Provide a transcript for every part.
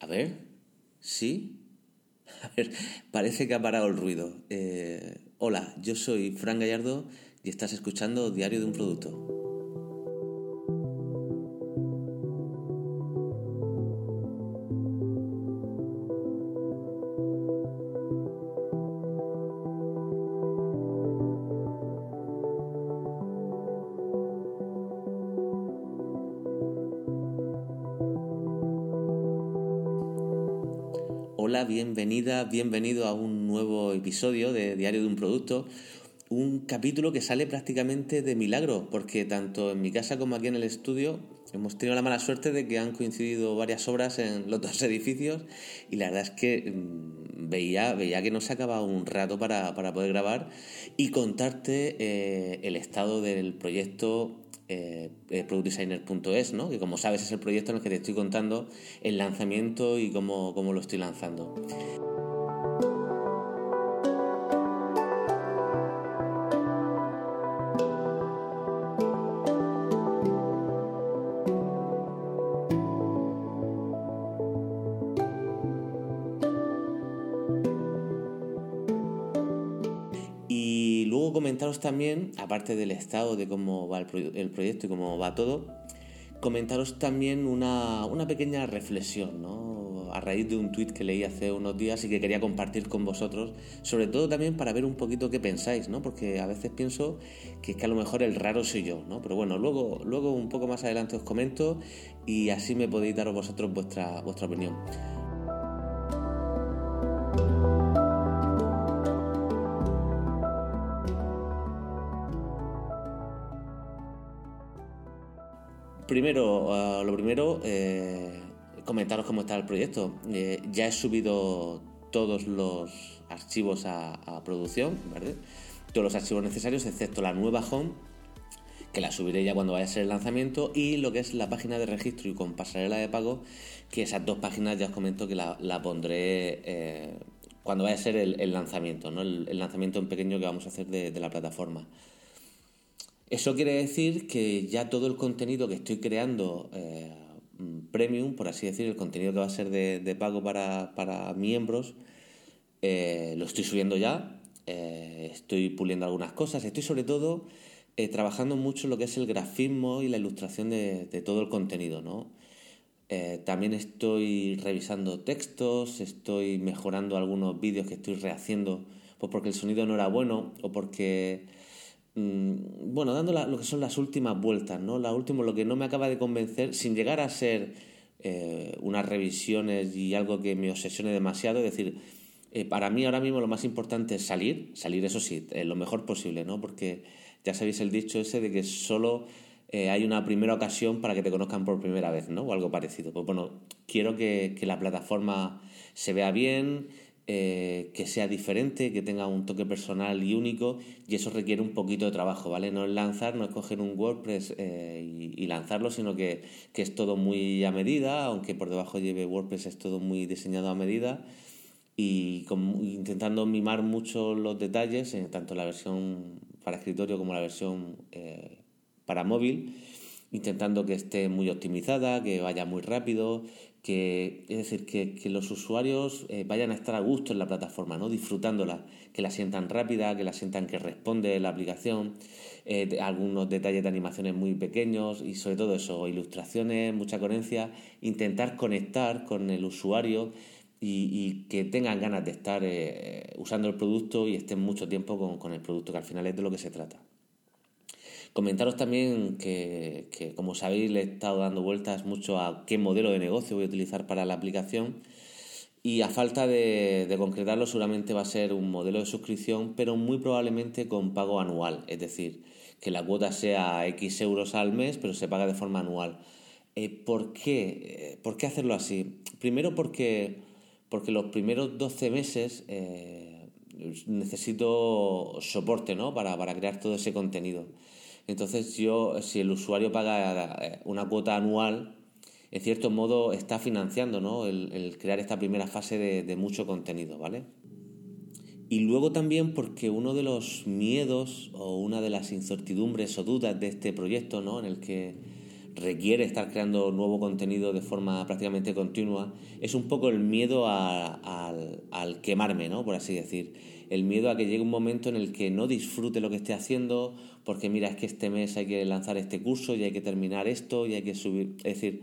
A ver, ¿sí? A ver, parece que ha parado el ruido. Eh, hola, yo soy Fran Gallardo y estás escuchando Diario de un Producto. Hola, bienvenida, bienvenido a un nuevo episodio de Diario de un Producto. Un capítulo que sale prácticamente de milagro, porque tanto en mi casa como aquí en el estudio hemos tenido la mala suerte de que han coincidido varias obras en los dos edificios y la verdad es que mm, veía, veía que no se acababa un rato para, poder grabar y contarte eh, el estado del proyecto eh, eh, productdesigner.es, ¿no? que como sabes es el proyecto en el que te estoy contando el lanzamiento y cómo, cómo lo estoy lanzando. También, aparte del estado de cómo va el, proyecto y cómo va todo, comentaros también una, pequeña reflexión, ¿no? A raíz de un tuit que leí hace unos días y que quería compartir con vosotros, sobre todo también para ver un poquito qué pensáis, ¿no? Porque a veces pienso que que a lo mejor el raro soy yo, ¿no? Pero bueno, luego, luego un poco más adelante os comento y así me podéis dar vosotros vuestra, vuestra opinión. Primero, lo primero, eh, comentaros cómo está el proyecto. Eh, ya he subido todos los archivos a, producción, ¿vale? Todos los archivos necesarios, excepto la nueva home, que la subiré ya cuando vaya a ser el lanzamiento, y lo que es la página de registro y con pasarela de pago, que esas dos páginas ya os comento que la, pondré eh, cuando vaya a ser el, lanzamiento, ¿no? El, lanzamiento en pequeño que vamos a hacer de la plataforma. Eso quiere decir que ya todo el contenido que estoy creando eh, premium, por así decir, el contenido que va a ser de, pago para, miembros, eh, lo estoy subiendo ya, eh, estoy puliendo algunas cosas, estoy sobre todo trabajando mucho lo que es el grafismo y la ilustración de, todo el contenido, ¿no? también estoy revisando textos, estoy mejorando algunos vídeos que estoy rehaciendo pues porque el sonido no era bueno o porque Mm, bueno, dando lo que son las últimas vueltas, ¿no? La última, lo que no me acaba de convencer, sin llegar a ser eh, unas revisiones y algo que me obsesione demasiado, es decir, eh, para mí ahora mismo lo más importante es salir, salir eso sí, eh, lo mejor posible, ¿no? Porque ya sabéis el dicho ese de que solo hay una primera ocasión para que te conozcan por primera vez, ¿no? O algo parecido. Pues bueno, quiero que la plataforma se vea bien, eh, que sea diferente, que tenga un toque personal y único, y eso requiere un poquito de trabajo, ¿vale? No es lanzar, no es coger un WordPress eh, y, lanzarlo, sino que, es todo muy a medida, aunque por debajo lleve WordPress, es todo muy diseñado a medida y intentando mimar mucho los detalles, eh, tanto la versión para escritorio como la versión para móvil intentando que esté muy optimizada, que vaya muy rápido, que, es decir, que, los usuarios eh, vayan a estar a gusto en la plataforma, ¿no? disfrutándola, que la sientan rápida, que la sientan que responde la aplicación, eh, algunos detalles de animaciones muy pequeños y sobre todo eso, ilustraciones, mucha coherencia, intentar conectar con el usuario y, que tengan ganas de estar eh, usando el producto y estén mucho tiempo con, con el producto, que al final es de lo que se trata. Comentaros también que, como sabéis, le he estado dando vueltas mucho a qué modelo de negocio voy a utilizar para la aplicación y a falta de, concretarlo seguramente va a ser un modelo de suscripción, pero muy probablemente con pago anual, es decir, que la cuota sea X euros al mes, pero se paga de forma anual. Eh, ¿por, qué? Eh, ¿Por qué hacerlo así? Primero porque, porque los primeros 12 meses eh, necesito soporte ¿no? para, para crear todo ese contenido. Entonces yo, si el usuario paga eh, una cuota anual, en cierto modo está financiando ¿no? el, crear esta primera fase de, mucho contenido, ¿vale? Y luego también porque uno de los miedos o una de las incertidumbres o dudas de este proyecto, ¿no? En el que requiere estar creando nuevo contenido de forma prácticamente continua, es un poco el miedo al, al, quemarme, ¿no? Por así decir. El miedo a que llegue un momento en el que no disfrute lo que esté haciendo, porque mira, es que este mes hay que lanzar este curso y hay que terminar esto y hay que subir. Es decir,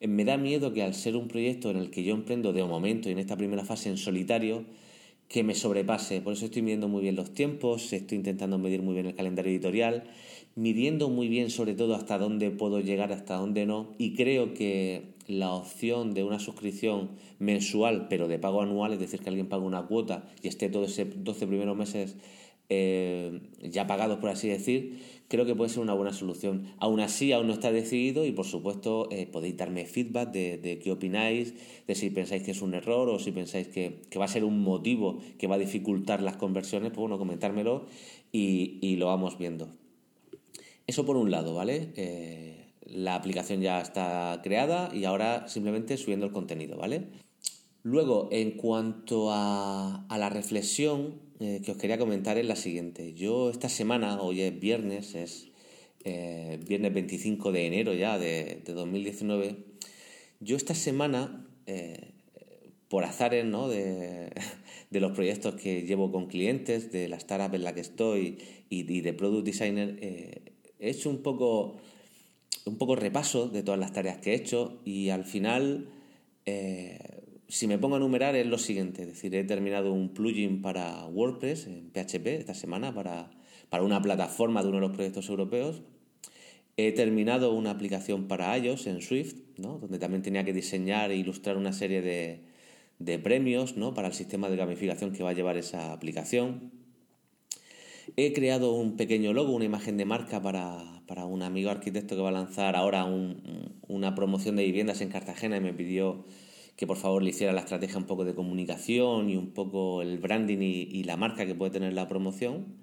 me da miedo que al ser un proyecto en el que yo emprendo de momento y en esta primera fase en solitario, que me sobrepase. Por eso estoy midiendo muy bien los tiempos, estoy intentando medir muy bien el calendario editorial, midiendo muy bien sobre todo hasta dónde puedo llegar, hasta dónde no. Y creo que la opción de una suscripción mensual, pero de pago anual, es decir, que alguien pague una cuota y esté todos esos 12 primeros meses eh, ya pagados, por así decir, creo que puede ser una buena solución. Aún así, aún no está decidido y por supuesto eh, podéis darme feedback de, qué opináis, de si pensáis que es un error o si pensáis que, va a ser un motivo que va a dificultar las conversiones, pues bueno, comentármelo y, lo vamos viendo. Eso por un lado, ¿vale? La aplicación ya está creada y ahora simplemente subiendo el contenido, ¿vale? Luego, en cuanto a, la reflexión eh, que os quería comentar es la siguiente. Yo esta semana, hoy es viernes, es eh, viernes 25 de enero ya de, 2019, yo esta semana, eh, por azares ¿no? de, los proyectos que llevo con clientes, de la startup en la que estoy y, de product designer, he hecho un poco, un poco repaso de todas las tareas que he hecho y al final si me pongo a enumerar es lo siguiente, es decir, he terminado un plugin para WordPress en PHP esta semana para, para una plataforma de uno de los proyectos europeos. He terminado una aplicación para iOS en Swift, ¿no? donde también tenía que diseñar e ilustrar una serie de, de premios ¿no? para el sistema de gamificación que va a llevar esa aplicación. He creado un pequeño logo, una imagen de marca para, para un amigo arquitecto que va a lanzar ahora un, una promoción de viviendas en Cartagena y me pidió que por favor le hiciera la estrategia un poco de comunicación y un poco el branding y, la marca que puede tener la promoción.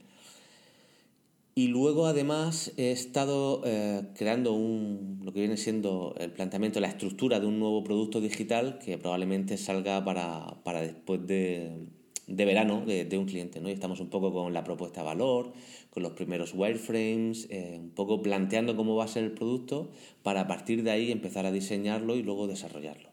Y luego además he estado eh, creando un, lo que viene siendo el planteamiento, la estructura de un nuevo producto digital que probablemente salga para, para después de, de verano de, un cliente. ¿no? Y estamos un poco con la propuesta de valor, con los primeros wireframes, eh, un poco planteando cómo va a ser el producto para partir de ahí empezar a diseñarlo y luego desarrollarlo.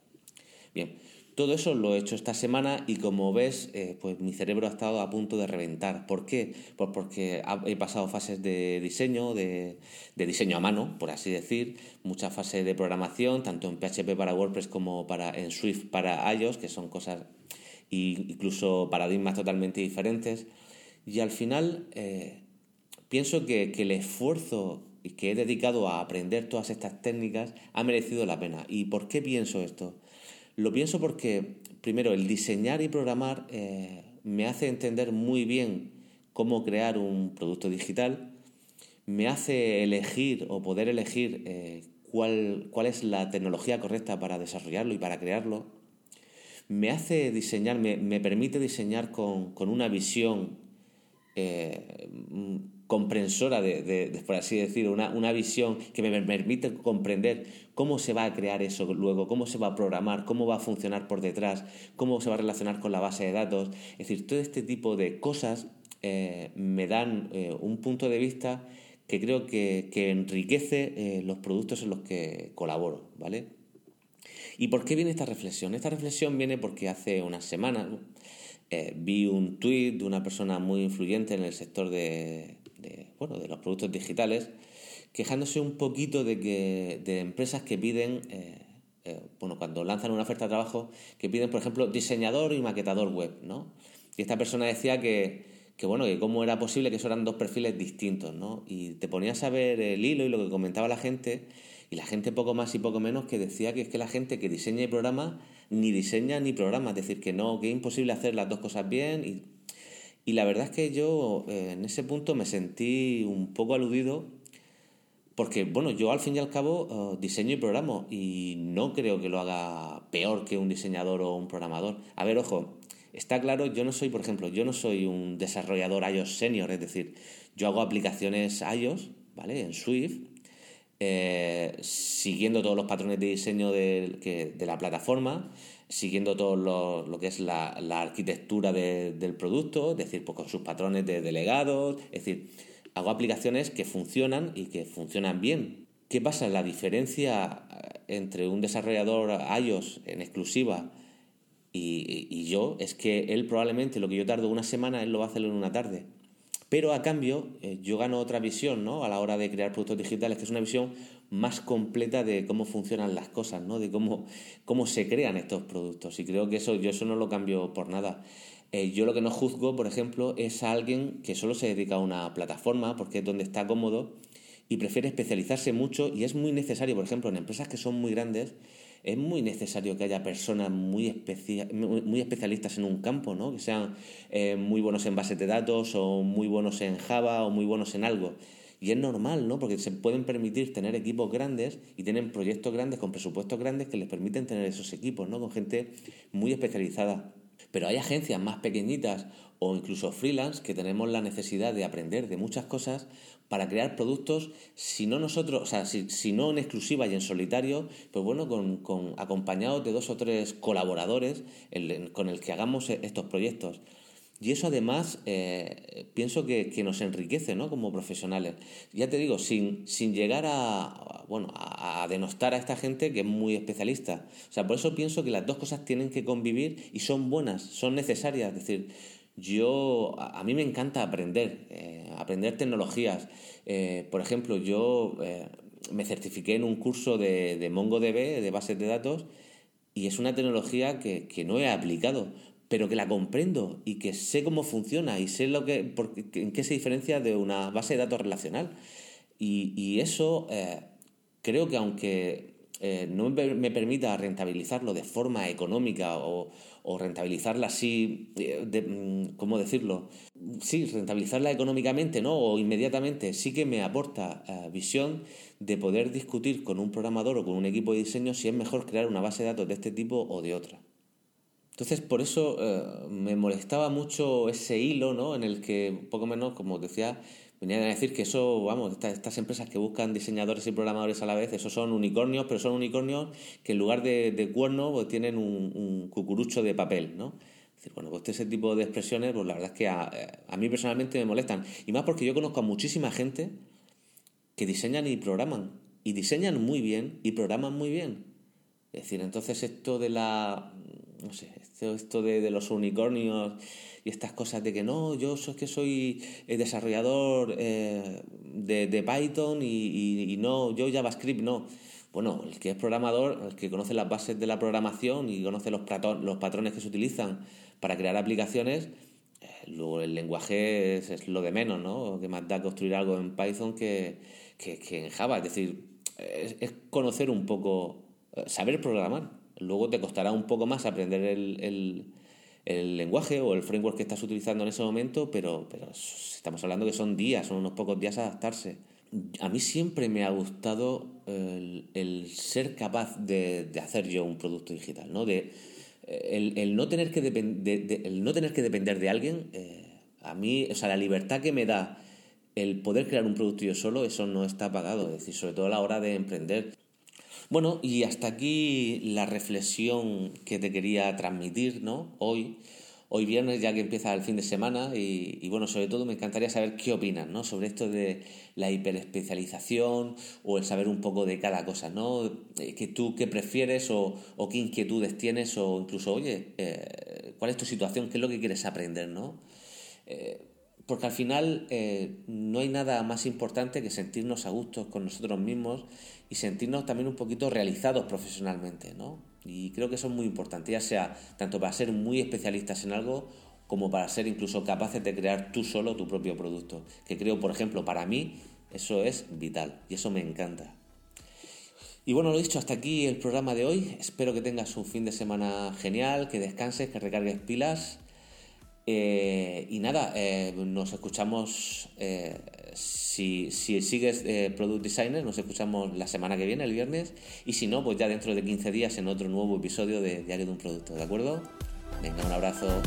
Bien, todo eso lo he hecho esta semana y como ves, eh, pues mi cerebro ha estado a punto de reventar. ¿Por qué? Pues porque he pasado fases de diseño, de, diseño a mano, por así decir, muchas fases de programación, tanto en PHP para WordPress como para, en Swift para iOS, que son cosas incluso paradigmas totalmente diferentes. Y al final eh, pienso que, el esfuerzo que he dedicado a aprender todas estas técnicas ha merecido la pena. ¿Y por qué pienso esto? Lo pienso porque, primero, el diseñar y programar eh, me hace entender muy bien cómo crear un producto digital, me hace elegir o poder elegir eh, cuál, cuál es la tecnología correcta para desarrollarlo y para crearlo, me hace diseñar, me, me permite diseñar con, con una visión eh, comprensora, de, por así decirlo, una, una, visión que me permite comprender cómo se va a crear eso luego, cómo se va a programar, cómo va a funcionar por detrás, cómo se va a relacionar con la base de datos. Es decir, todo este tipo de cosas eh, me dan eh, un punto de vista que creo que, que enriquece los productos en los que colaboro, ¿vale? ¿Y por qué viene esta reflexión? Esta reflexión viene porque hace unas semanas, eh, vi un tuit de una persona muy influyente en el sector de, bueno, de los productos digitales quejándose un poquito de que de empresas que piden eh, eh, bueno cuando lanzan una oferta de trabajo que piden por ejemplo diseñador y maquetador web no y esta persona decía que que bueno, que cómo era posible que eso eran dos perfiles distintos, ¿no? Y te ponías a ver el hilo y lo que comentaba la gente, y la gente poco más y poco menos que decía que es que la gente que diseña y programa ni diseña ni programa, es decir, que no, que es imposible hacer las dos cosas bien. Y, y la verdad es que yo eh, en ese punto me sentí un poco aludido porque, bueno, yo al fin y al cabo eh, diseño y programo y no creo que lo haga peor que un diseñador o un programador. A ver, ojo, está claro, yo no soy, por ejemplo, yo no soy un desarrollador iOS senior, es decir, yo hago aplicaciones iOS, ¿vale? En Swift, eh, siguiendo todos los patrones de diseño de, la plataforma, siguiendo todo lo, que es la, arquitectura del producto, es decir, pues con sus patrones de delegados, es decir, hago aplicaciones que funcionan y que funcionan bien. ¿Qué pasa? La diferencia eh, entre un desarrollador iOS en exclusiva y, yo es que él probablemente lo que yo tardo una semana, él lo va a hacer en una tarde. Pero a cambio, eh, yo gano otra visión ¿no? a la hora de crear productos digitales, que es una visión más completa de cómo funcionan las cosas, ¿no? de cómo, cómo se crean estos productos. Y creo que eso yo eso no lo cambio por nada. Eh, yo lo que no juzgo, por ejemplo, es a alguien que solo se dedica a una plataforma porque es donde está cómodo y prefiere especializarse mucho y es muy necesario, por ejemplo, en empresas que son muy grandes, es muy necesario que haya personas muy, muy especialistas en un campo, ¿no? que sean eh, muy buenos en bases de datos o muy buenos en Java o muy buenos en algo. Y es normal, ¿no? Porque se pueden permitir tener equipos grandes y tienen proyectos grandes con presupuestos grandes que les permiten tener esos equipos, ¿no? Con gente muy especializada. Pero hay agencias más pequeñitas o incluso freelance que tenemos la necesidad de aprender de muchas cosas para crear productos, si no nosotros, o sea, si, no en exclusiva y en solitario, pues bueno, con, con acompañados de dos o tres colaboradores con el que hagamos estos proyectos. Y eso además eh, pienso que, nos enriquece ¿no? como profesionales. Ya te digo, sin, sin llegar a, bueno, a, denostar a esta gente que es muy especialista. O sea, por eso pienso que las dos cosas tienen que convivir y son buenas, son necesarias. Es decir, yo, a, mí me encanta aprender, eh, aprender tecnologías. Eh, por ejemplo, yo me certifiqué en un curso de, de MongoDB, de bases de datos, y es una tecnología que, que no he aplicado pero que la comprendo y que sé cómo funciona y sé lo que, en qué se diferencia de una base de datos relacional. Y, eso eh, creo que aunque eh, no me permita rentabilizarlo de forma económica o, rentabilizarla así, eh, mm, ¿cómo decirlo? Sí, rentabilizarla económicamente, ¿no? O inmediatamente, sí que me aporta visión de poder discutir con un programador o con un equipo de diseño si es mejor crear una base de datos de este tipo o de otra. Entonces, por eso eh, me molestaba mucho ese hilo, ¿no? En el que, poco menos, como decía, venían a decir que eso, vamos, estas, empresas que buscan diseñadores y programadores a la vez, esos son unicornios, pero son unicornios que en lugar de, de cuerno pues, tienen un, cucurucho de papel, ¿no? Es decir, bueno, pues ese tipo de expresiones, pues la verdad es que a, a mí personalmente me molestan. Y más porque yo conozco a muchísima gente que diseñan y programan. Y diseñan muy bien y programan muy bien. Es decir, entonces esto de la no sé, esto, de, los unicornios y estas cosas de que no, yo soy que soy eh, desarrollador eh, de, Python y, no, yo JavaScript no. Bueno, el que es programador, el que conoce las bases de la programación y conoce los, los patrones que se utilizan para crear aplicaciones, eh, luego el lenguaje es, lo de menos, ¿no? Que más da construir algo en Python que, en Java. Es decir, es conocer un poco, saber programar. Luego te costará un poco más aprender el, lenguaje o el framework que estás utilizando en ese momento, pero, pero estamos hablando que son días, son unos pocos días adaptarse. A mí siempre me ha gustado el, ser capaz de, hacer yo un producto digital, ¿no? De, el, no tener que el no tener que depender de alguien, eh, a mí, o sea, la libertad que me da el poder crear un producto yo solo, eso no está pagado. Es decir, sobre todo a la hora de emprender. Bueno, y hasta aquí la reflexión que te quería transmitir, ¿no? Hoy, hoy viernes, ya que empieza el fin de semana, y, bueno, sobre todo me encantaría saber qué opinas, ¿no? Sobre esto de la hiperespecialización o el saber un poco de cada cosa, ¿no? Eh, que tú qué prefieres o, qué inquietudes tienes o incluso, oye, eh, ¿cuál es tu situación? ¿Qué es lo que quieres aprender, ¿no? Eh, porque al final no hay nada más importante que sentirnos a gusto con nosotros mismos y sentirnos también un poquito realizados profesionalmente, ¿no? Y creo que eso es muy importante, ya sea tanto para ser muy especialistas en algo como para ser incluso capaces de crear tú solo tu propio producto. Que creo, por ejemplo, para mí eso es vital y eso me encanta. Y bueno, lo dicho, hasta aquí el programa de hoy. Espero que tengas un fin de semana genial, que descanses, que recargues pilas. Eh, y nada, eh, nos escuchamos eh, si, si sigues Product Designer, nos escuchamos la semana que viene, el viernes, y si no, pues ya dentro de 15 días en otro nuevo episodio de Diario de un Producto, ¿de acuerdo? Venga, un abrazo.